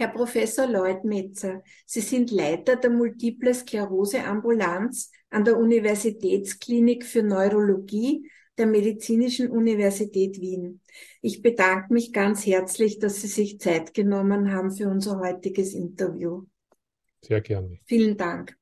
Herr Professor Leutmetzer, Sie sind Leiter der Multiple Sklerose Ambulanz an der Universitätsklinik für Neurologie der Medizinischen Universität Wien. Ich bedanke mich ganz herzlich, dass Sie sich Zeit genommen haben für unser heutiges Interview. Sehr gerne. Vielen Dank.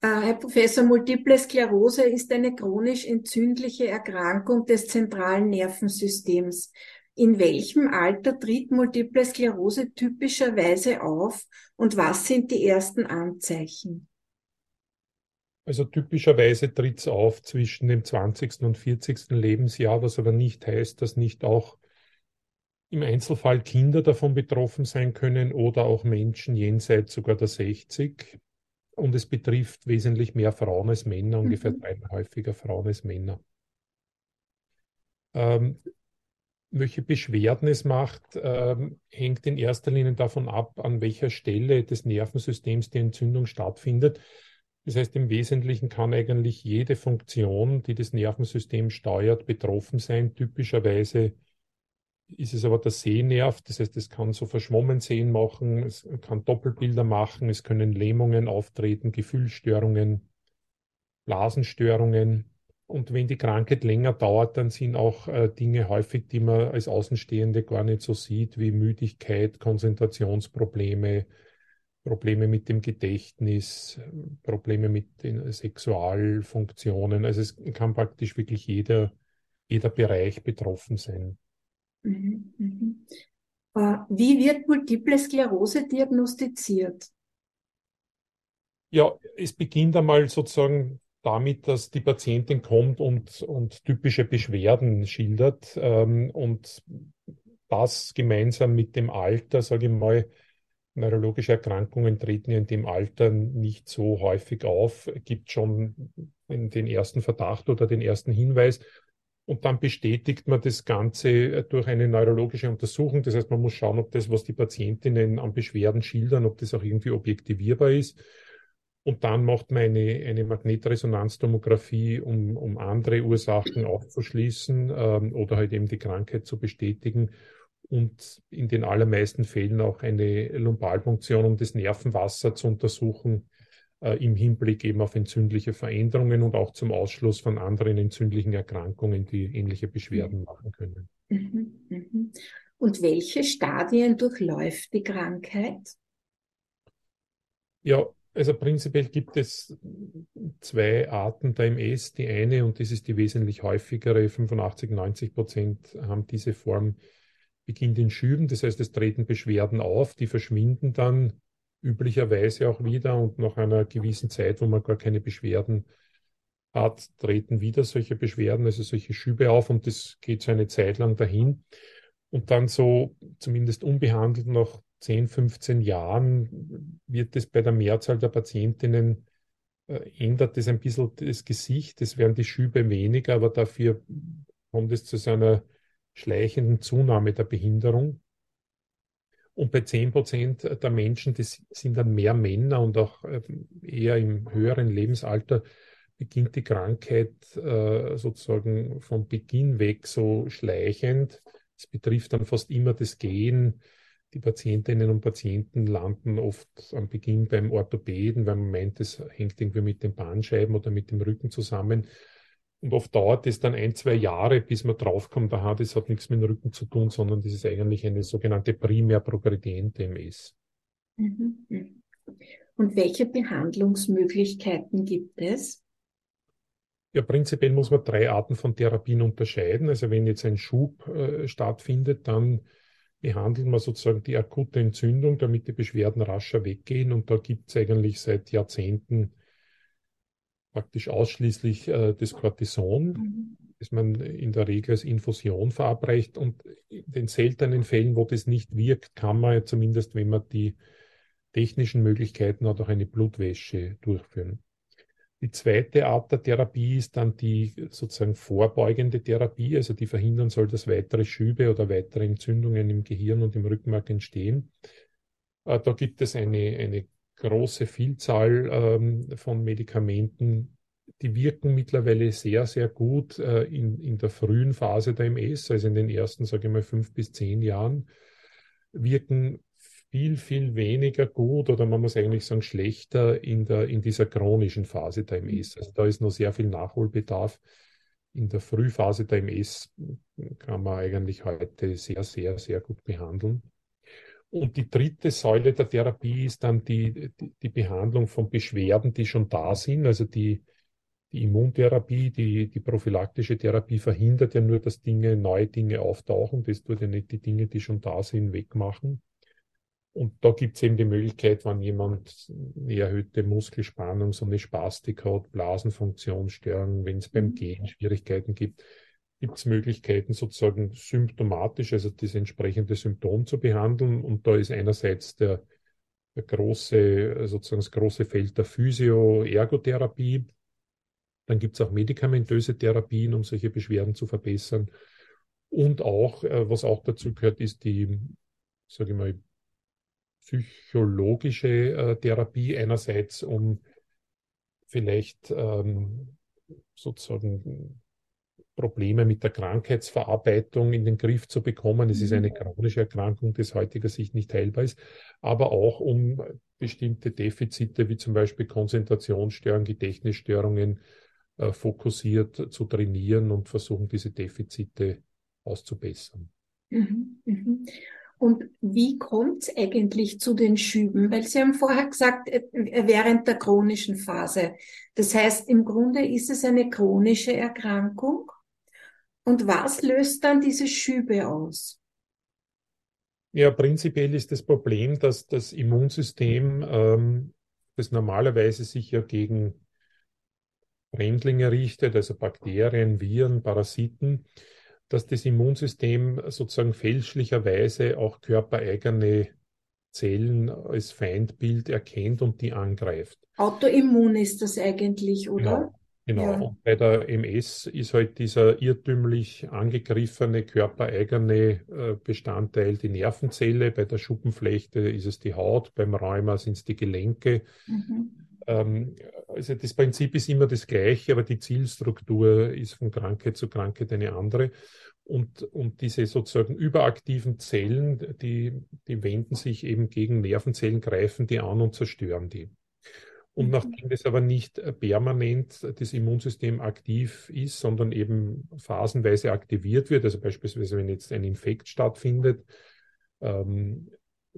Äh, Herr Professor, Multiple Sklerose ist eine chronisch entzündliche Erkrankung des zentralen Nervensystems. In welchem Alter tritt Multiple Sklerose typischerweise auf und was sind die ersten Anzeichen? Also typischerweise tritt es auf zwischen dem 20. und 40. Lebensjahr, was aber nicht heißt, dass nicht auch im Einzelfall Kinder davon betroffen sein können oder auch Menschen jenseits sogar der 60. Und es betrifft wesentlich mehr Frauen als Männer, mhm. ungefähr dreimal häufiger Frauen als Männer. Ähm, welche Beschwerden es macht, ähm, hängt in erster Linie davon ab, an welcher Stelle des Nervensystems die Entzündung stattfindet. Das heißt, im Wesentlichen kann eigentlich jede Funktion, die das Nervensystem steuert, betroffen sein. Typischerweise ist es aber der Sehnerv, das heißt, es kann so verschwommen sehen machen, es kann Doppelbilder machen, es können Lähmungen auftreten, Gefühlsstörungen, Blasenstörungen. Und wenn die Krankheit länger dauert, dann sind auch äh, Dinge häufig, die man als Außenstehende gar nicht so sieht, wie Müdigkeit, Konzentrationsprobleme, Probleme mit dem Gedächtnis, Probleme mit den Sexualfunktionen. Also es kann praktisch wirklich jeder, jeder Bereich betroffen sein. Mhm, mhm. Äh, wie wird Multiple Sklerose diagnostiziert? Ja, es beginnt einmal sozusagen damit, dass die Patientin kommt und, und typische Beschwerden schildert ähm, und das gemeinsam mit dem Alter, sage ich mal, neurologische Erkrankungen treten in dem Alter nicht so häufig auf, gibt schon den ersten Verdacht oder den ersten Hinweis. Und dann bestätigt man das Ganze durch eine neurologische Untersuchung. Das heißt, man muss schauen, ob das, was die Patientinnen an Beschwerden schildern, ob das auch irgendwie objektivierbar ist. Und dann macht man eine, eine Magnetresonanztomographie, um, um andere Ursachen aufzuschließen ähm, oder halt eben die Krankheit zu bestätigen. Und in den allermeisten Fällen auch eine Lumbalpunktion, um das Nervenwasser zu untersuchen, äh, im Hinblick eben auf entzündliche Veränderungen und auch zum Ausschluss von anderen entzündlichen Erkrankungen, die ähnliche Beschwerden mhm. machen können. Mhm, mhm. Und welche Stadien durchläuft die Krankheit? Ja, also prinzipiell gibt es zwei Arten der MS. Die eine, und das ist die wesentlich häufigere, 85, 90 Prozent haben diese Form, beginnt in Schüben. Das heißt, es treten Beschwerden auf, die verschwinden dann üblicherweise auch wieder und nach einer gewissen Zeit, wo man gar keine Beschwerden hat, treten wieder solche Beschwerden, also solche Schübe auf und das geht so eine Zeit lang dahin. Und dann so zumindest unbehandelt nach 10, 15 Jahren wird es bei der Mehrzahl der Patientinnen äh, ändert es ein bisschen das Gesicht. Es werden die Schübe weniger, aber dafür kommt es zu so einer schleichenden Zunahme der Behinderung. Und bei 10 Prozent der Menschen, das sind dann mehr Männer und auch äh, eher im höheren Lebensalter, beginnt die Krankheit äh, sozusagen von Beginn weg so schleichend. Es betrifft dann fast immer das Gehen, die Patientinnen und Patienten landen oft am Beginn beim Orthopäden, weil man meint, es hängt irgendwie mit den Bahnscheiben oder mit dem Rücken zusammen. Und oft dauert es dann ein, zwei Jahre, bis man draufkommt, aha, das hat nichts mit dem Rücken zu tun, sondern das ist eigentlich eine sogenannte primär progrediente MS. Mhm. Und welche Behandlungsmöglichkeiten gibt es? Ja, prinzipiell muss man drei Arten von Therapien unterscheiden. Also wenn jetzt ein Schub äh, stattfindet, dann behandeln wir sozusagen die akute Entzündung, damit die Beschwerden rascher weggehen. Und da gibt es eigentlich seit Jahrzehnten praktisch ausschließlich äh, das Cortison, mhm. das man in der Regel als Infusion verabreicht. Und in den seltenen Fällen, wo das nicht wirkt, kann man ja zumindest, wenn man die technischen Möglichkeiten hat, auch eine Blutwäsche durchführen. Die zweite Art der Therapie ist dann die sozusagen vorbeugende Therapie, also die verhindern soll, dass weitere Schübe oder weitere Entzündungen im Gehirn und im Rückenmark entstehen. Äh, da gibt es eine, eine große Vielzahl ähm, von Medikamenten, die wirken mittlerweile sehr, sehr gut äh, in, in der frühen Phase der MS, also in den ersten, sage ich mal, fünf bis zehn Jahren, wirken viel, viel weniger gut oder man muss eigentlich sagen schlechter in der, in dieser chronischen Phase der MS. Also da ist noch sehr viel Nachholbedarf. In der Frühphase der MS kann man eigentlich heute sehr, sehr, sehr gut behandeln. Und die dritte Säule der Therapie ist dann die, die, die Behandlung von Beschwerden, die schon da sind. Also die, die Immuntherapie, die, die prophylaktische Therapie verhindert ja nur, dass Dinge, neue Dinge auftauchen. Das tut ja nicht die Dinge, die schon da sind, wegmachen. Und da gibt es eben die Möglichkeit, wenn jemand eine erhöhte Muskelspannung, so eine Spastik hat, Blasenfunktionsstörungen, wenn es beim mhm. Gehen Schwierigkeiten gibt, gibt es Möglichkeiten, sozusagen symptomatisch, also das entsprechende Symptom zu behandeln. Und da ist einerseits der, der große, sozusagen das große Feld der Physio-Ergotherapie. Dann gibt es auch medikamentöse Therapien, um solche Beschwerden zu verbessern. Und auch, äh, was auch dazu gehört, ist die, sage ich mal, psychologische äh, Therapie einerseits, um vielleicht ähm, sozusagen Probleme mit der Krankheitsverarbeitung in den Griff zu bekommen. Es ist eine mhm. chronische Erkrankung, die aus heutiger Sicht nicht heilbar ist, aber auch um bestimmte Defizite wie zum Beispiel Konzentrationsstörungen, Gedächtnisstörungen äh, fokussiert zu trainieren und versuchen, diese Defizite auszubessern. Mhm, mhm. Und wie kommt es eigentlich zu den Schüben? Weil Sie haben vorher gesagt, äh, während der chronischen Phase. Das heißt, im Grunde ist es eine chronische Erkrankung. Und was löst dann diese Schübe aus? Ja, prinzipiell ist das Problem, dass das Immunsystem, ähm, das normalerweise sich ja gegen Fremdlinge richtet, also Bakterien, Viren, Parasiten, dass das Immunsystem sozusagen fälschlicherweise auch körpereigene Zellen als Feindbild erkennt und die angreift. Autoimmun ist das eigentlich, oder? Genau. Genau. Ja. Und bei der MS ist halt dieser irrtümlich angegriffene körpereigene äh, Bestandteil die Nervenzelle. Bei der Schuppenflechte ist es die Haut, beim Rheuma sind es die Gelenke. Mhm. Ähm, also das Prinzip ist immer das gleiche, aber die Zielstruktur ist von Krankheit zu Krankheit eine andere. Und, und diese sozusagen überaktiven Zellen, die, die wenden sich eben gegen Nervenzellen, greifen die an und zerstören die. Und mhm. nachdem das aber nicht permanent das Immunsystem aktiv ist, sondern eben phasenweise aktiviert wird, also beispielsweise wenn jetzt ein Infekt stattfindet, ähm,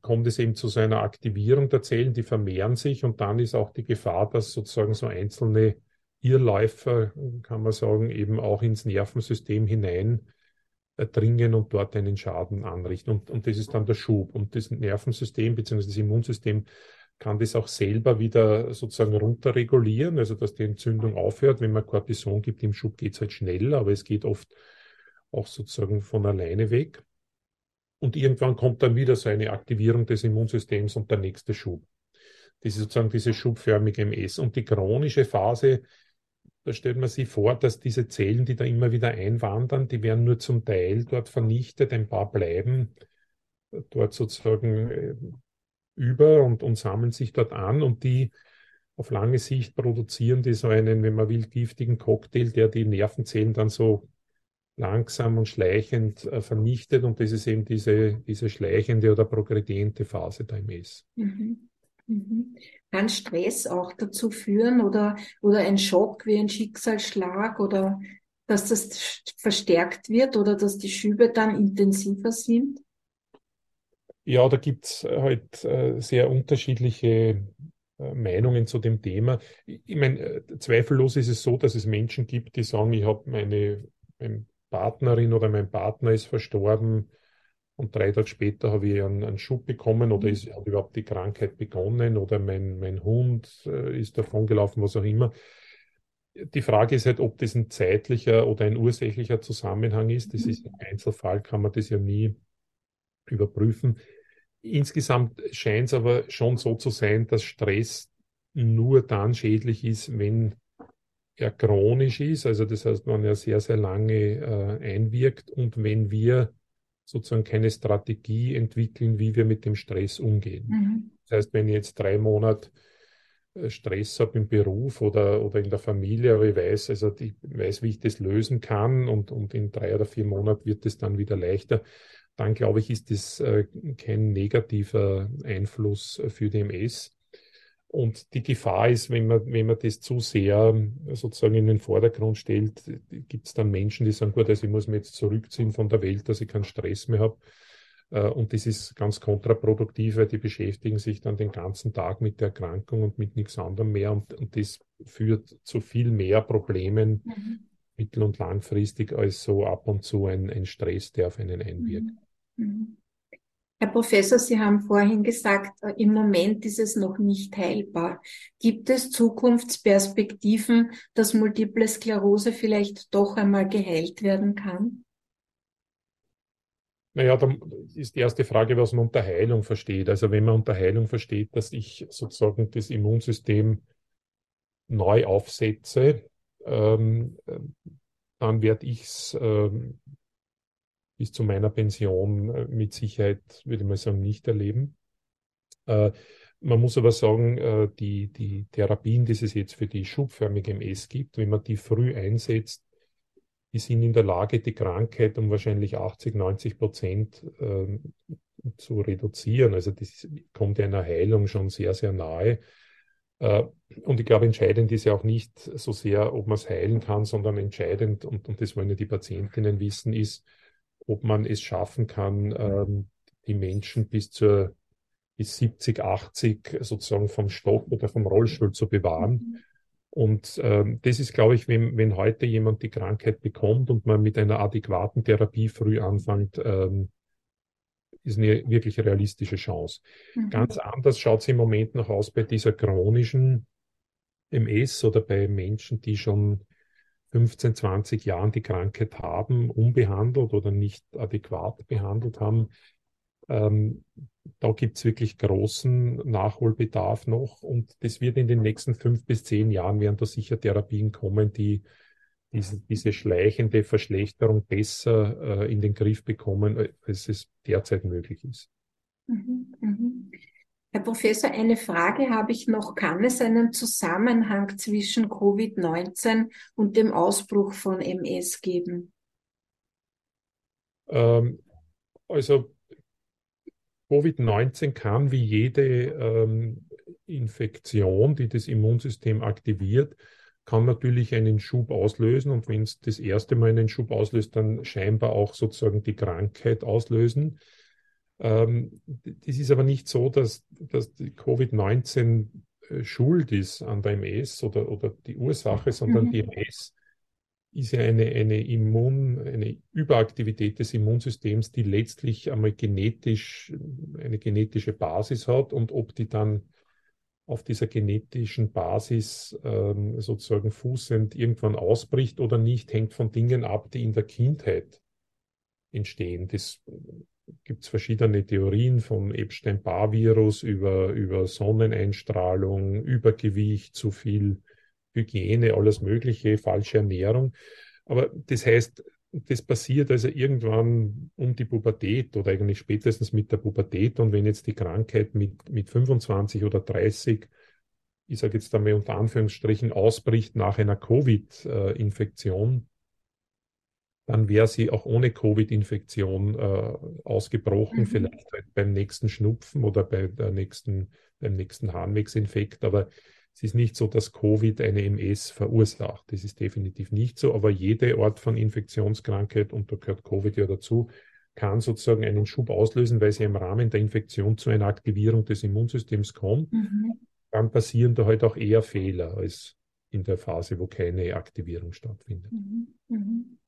kommt es eben zu so einer Aktivierung der Zellen, die vermehren sich und dann ist auch die Gefahr, dass sozusagen so einzelne Irrläufer, kann man sagen, eben auch ins Nervensystem hinein äh, dringen und dort einen Schaden anrichten. Und, und das ist dann der Schub. Und das Nervensystem bzw. das Immunsystem kann das auch selber wieder sozusagen runterregulieren, also dass die Entzündung aufhört. Wenn man Cortison gibt im Schub, geht es halt schneller, aber es geht oft auch sozusagen von alleine weg. Und irgendwann kommt dann wieder so eine Aktivierung des Immunsystems und der nächste Schub. Das ist sozusagen diese schubförmige MS. Und die chronische Phase, da stellt man sich vor, dass diese Zellen, die da immer wieder einwandern, die werden nur zum Teil dort vernichtet, ein paar bleiben dort sozusagen äh, über und, und sammeln sich dort an und die auf lange Sicht produzieren die so einen, wenn man will, giftigen Cocktail, der die Nervenzellen dann so langsam und schleichend äh, vernichtet und das ist eben diese, diese schleichende oder progrediente Phase der MS. Mhm. Mhm. Kann Stress auch dazu führen oder, oder ein Schock wie ein Schicksalsschlag oder dass das verstärkt wird oder dass die Schübe dann intensiver sind? Ja, da gibt's halt äh, sehr unterschiedliche äh, Meinungen zu dem Thema. Ich, meine, äh, zweifellos ist es so, dass es Menschen gibt, die sagen, ich habe meine, meine Partnerin oder mein Partner ist verstorben und drei Tage später habe ich einen, einen Schub bekommen oder ist, hat überhaupt die Krankheit begonnen oder mein, mein Hund äh, ist davongelaufen, was auch immer. Die Frage ist halt, ob das ein zeitlicher oder ein ursächlicher Zusammenhang ist. Das ist im Einzelfall, kann man das ja nie überprüfen. Insgesamt scheint es aber schon so zu sein, dass Stress nur dann schädlich ist, wenn er chronisch ist, also das heißt, wenn er sehr, sehr lange äh, einwirkt und wenn wir sozusagen keine Strategie entwickeln, wie wir mit dem Stress umgehen. Mhm. Das heißt, wenn ich jetzt drei Monate äh, Stress habe im Beruf oder, oder in der Familie, aber ich weiß, also ich weiß, wie ich das lösen kann und, und in drei oder vier Monaten wird es dann wieder leichter, dann glaube ich, ist das äh, kein negativer Einfluss für die MS. Und die Gefahr ist, wenn man, wenn man das zu sehr sozusagen in den Vordergrund stellt, gibt es dann Menschen, die sagen, gut, also ich muss mich jetzt zurückziehen von der Welt, dass ich keinen Stress mehr habe. Äh, und das ist ganz kontraproduktiv, weil die beschäftigen sich dann den ganzen Tag mit der Erkrankung und mit nichts anderem mehr. Und, und das führt zu viel mehr Problemen mhm. mittel- und langfristig als so ab und zu ein, ein Stress, der auf einen einwirkt. Mhm. Herr Professor, Sie haben vorhin gesagt, äh, im Moment ist es noch nicht heilbar. Gibt es Zukunftsperspektiven, dass Multiple Sklerose vielleicht doch einmal geheilt werden kann? Naja, dann ist die erste Frage, was man unter Heilung versteht. Also wenn man unter Heilung versteht, dass ich sozusagen das Immunsystem neu aufsetze, ähm, dann werde ich es ähm, bis zu meiner Pension äh, mit Sicherheit, würde ich mal sagen, nicht erleben. Äh, man muss aber sagen, äh, die, die Therapien, die es jetzt für die schubförmige MS gibt, wenn man die früh einsetzt, die sind in der Lage, die Krankheit um wahrscheinlich 80, 90 Prozent äh, zu reduzieren. Also das kommt einer Heilung schon sehr, sehr nahe. Und ich glaube, entscheidend ist ja auch nicht so sehr, ob man es heilen kann, sondern entscheidend, und, und das wollen ja die Patientinnen wissen, ist, ob man es schaffen kann, ähm, die Menschen bis zur bis 70, 80 sozusagen vom Stock oder vom Rollstuhl zu bewahren. Mhm. Und ähm, das ist, glaube ich, wenn, wenn heute jemand die Krankheit bekommt und man mit einer adäquaten Therapie früh anfängt, ähm, ist eine wirklich realistische Chance. Mhm. Ganz anders schaut es im Moment noch aus bei dieser chronischen MS oder bei Menschen, die schon 15, 20 Jahren die Krankheit haben, unbehandelt oder nicht adäquat behandelt haben. Ähm, da gibt es wirklich großen Nachholbedarf noch und das wird in den nächsten fünf bis zehn Jahren werden da sicher Therapien kommen, die diese, diese schleichende Verschlechterung besser äh, in den Griff bekommen, als es derzeit möglich ist. Mhm, mhm. Herr Professor, eine Frage habe ich noch. Kann es einen Zusammenhang zwischen Covid-19 und dem Ausbruch von MS geben? Ähm, also Covid-19 kann wie jede ähm, Infektion, die das Immunsystem aktiviert, kann natürlich einen Schub auslösen und wenn es das erste Mal einen Schub auslöst, dann scheinbar auch sozusagen die Krankheit auslösen. Ähm, das ist aber nicht so, dass, dass Covid-19 äh, schuld ist an der MS oder, oder die Ursache, sondern mhm. die MS ist ja eine, eine Immun, eine Überaktivität des Immunsystems, die letztlich einmal genetisch eine genetische Basis hat und ob die dann auf dieser genetischen Basis ähm, sozusagen fußend irgendwann ausbricht oder nicht, hängt von Dingen ab, die in der Kindheit entstehen. Das gibt es verschiedene Theorien von Epstein-Barr-Virus über, über Sonneneinstrahlung, Übergewicht, zu viel Hygiene, alles Mögliche, falsche Ernährung. Aber das heißt, das passiert also irgendwann um die Pubertät oder eigentlich spätestens mit der Pubertät. Und wenn jetzt die Krankheit mit, mit 25 oder 30, ich sage jetzt einmal unter Anführungsstrichen, ausbricht nach einer Covid-Infektion, dann wäre sie auch ohne Covid-Infektion äh, ausgebrochen, mhm. vielleicht halt beim nächsten Schnupfen oder bei der nächsten, beim nächsten Harnwegsinfekt. Aber es ist nicht so, dass Covid eine MS verursacht. Das ist definitiv nicht so. Aber jede Art von Infektionskrankheit, und da gehört Covid ja dazu, kann sozusagen einen Schub auslösen, weil sie im Rahmen der Infektion zu einer Aktivierung des Immunsystems kommt. Mhm. Dann passieren da halt auch eher Fehler als in der Phase, wo keine Aktivierung stattfindet. Mhm. Mhm.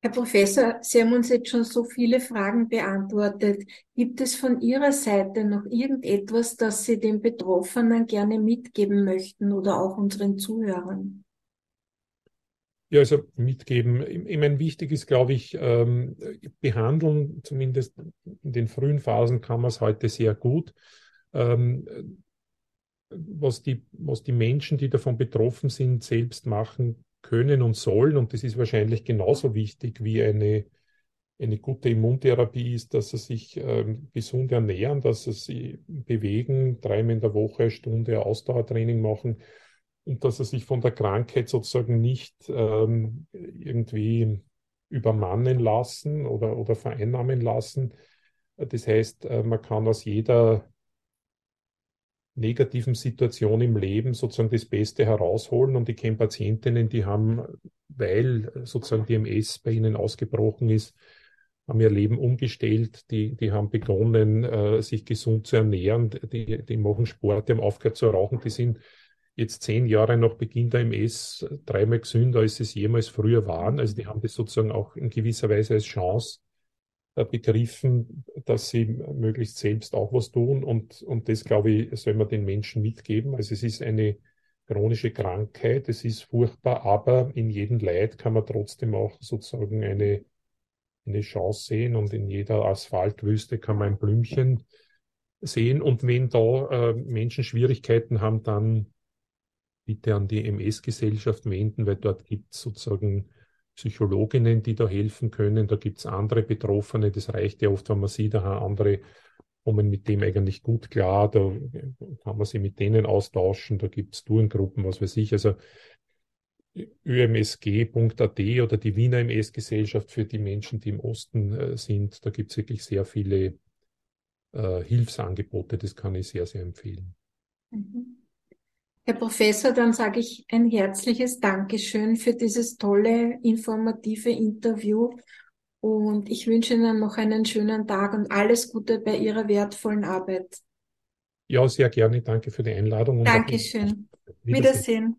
Herr Professor, Sie haben uns jetzt schon so viele Fragen beantwortet. Gibt es von Ihrer Seite noch irgendetwas, das Sie den Betroffenen gerne mitgeben möchten oder auch unseren Zuhörern? Ja, also mitgeben. Ich meine, wichtig ist, glaube ich, ähm, behandeln, zumindest in den frühen Phasen kann man es heute sehr gut. Ähm, was die, was die Menschen, die davon betroffen sind, selbst machen können und sollen. Und das ist wahrscheinlich genauso wichtig wie eine, eine gute Immuntherapie ist, dass sie sich ähm, gesund ernähren, dass sie sich bewegen, dreimal in der Woche eine Stunde Ausdauertraining machen und dass sie sich von der Krankheit sozusagen nicht ähm, irgendwie übermannen lassen oder, oder vereinnahmen lassen. Das heißt, äh, man kann aus jeder negativen Situation im Leben sozusagen das Beste herausholen. Und ich kenne Patientinnen, die haben, weil sozusagen die MS bei ihnen ausgebrochen ist, haben ihr Leben umgestellt, die, die haben begonnen, äh, sich gesund zu ernähren, die, die machen Sport, die haben aufgehört zu rauchen, die sind jetzt zehn Jahre nach Beginn der MS dreimal gesünder, als sie es jemals früher waren. Also die haben das sozusagen auch in gewisser Weise als Chance begriffen, dass sie möglichst selbst auch was tun. Und, und das, glaube ich, soll man den Menschen mitgeben. Also es ist eine chronische Krankheit, es ist furchtbar, aber in jedem Leid kann man trotzdem auch sozusagen eine, eine Chance sehen und in jeder Asphaltwüste kann man ein Blümchen sehen. Und wenn da äh, Menschen Schwierigkeiten haben, dann bitte an die MS-Gesellschaft wenden, weil dort gibt es sozusagen Psychologinnen, die da helfen können. Da gibt es andere Betroffene. Das reicht ja oft, wenn man sieht, aha, andere kommen mit dem eigentlich gut klar. Da kann man sich mit denen austauschen. Da gibt es Tourengruppen, was weiß ich. Also ümsg.at oder die Wiener MS-Gesellschaft für die Menschen, die im Osten äh, sind. Da gibt es wirklich sehr viele äh, Hilfsangebote. Das kann ich sehr, sehr empfehlen. Mhm. Herr Professor, dann sage ich ein herzliches Dankeschön für dieses tolle, informative Interview und ich wünsche Ihnen noch einen schönen Tag und alles Gute bei Ihrer wertvollen Arbeit. Ja, sehr gerne. Danke für die Einladung. Dankeschön. Wiedersehen. Wiedersehen.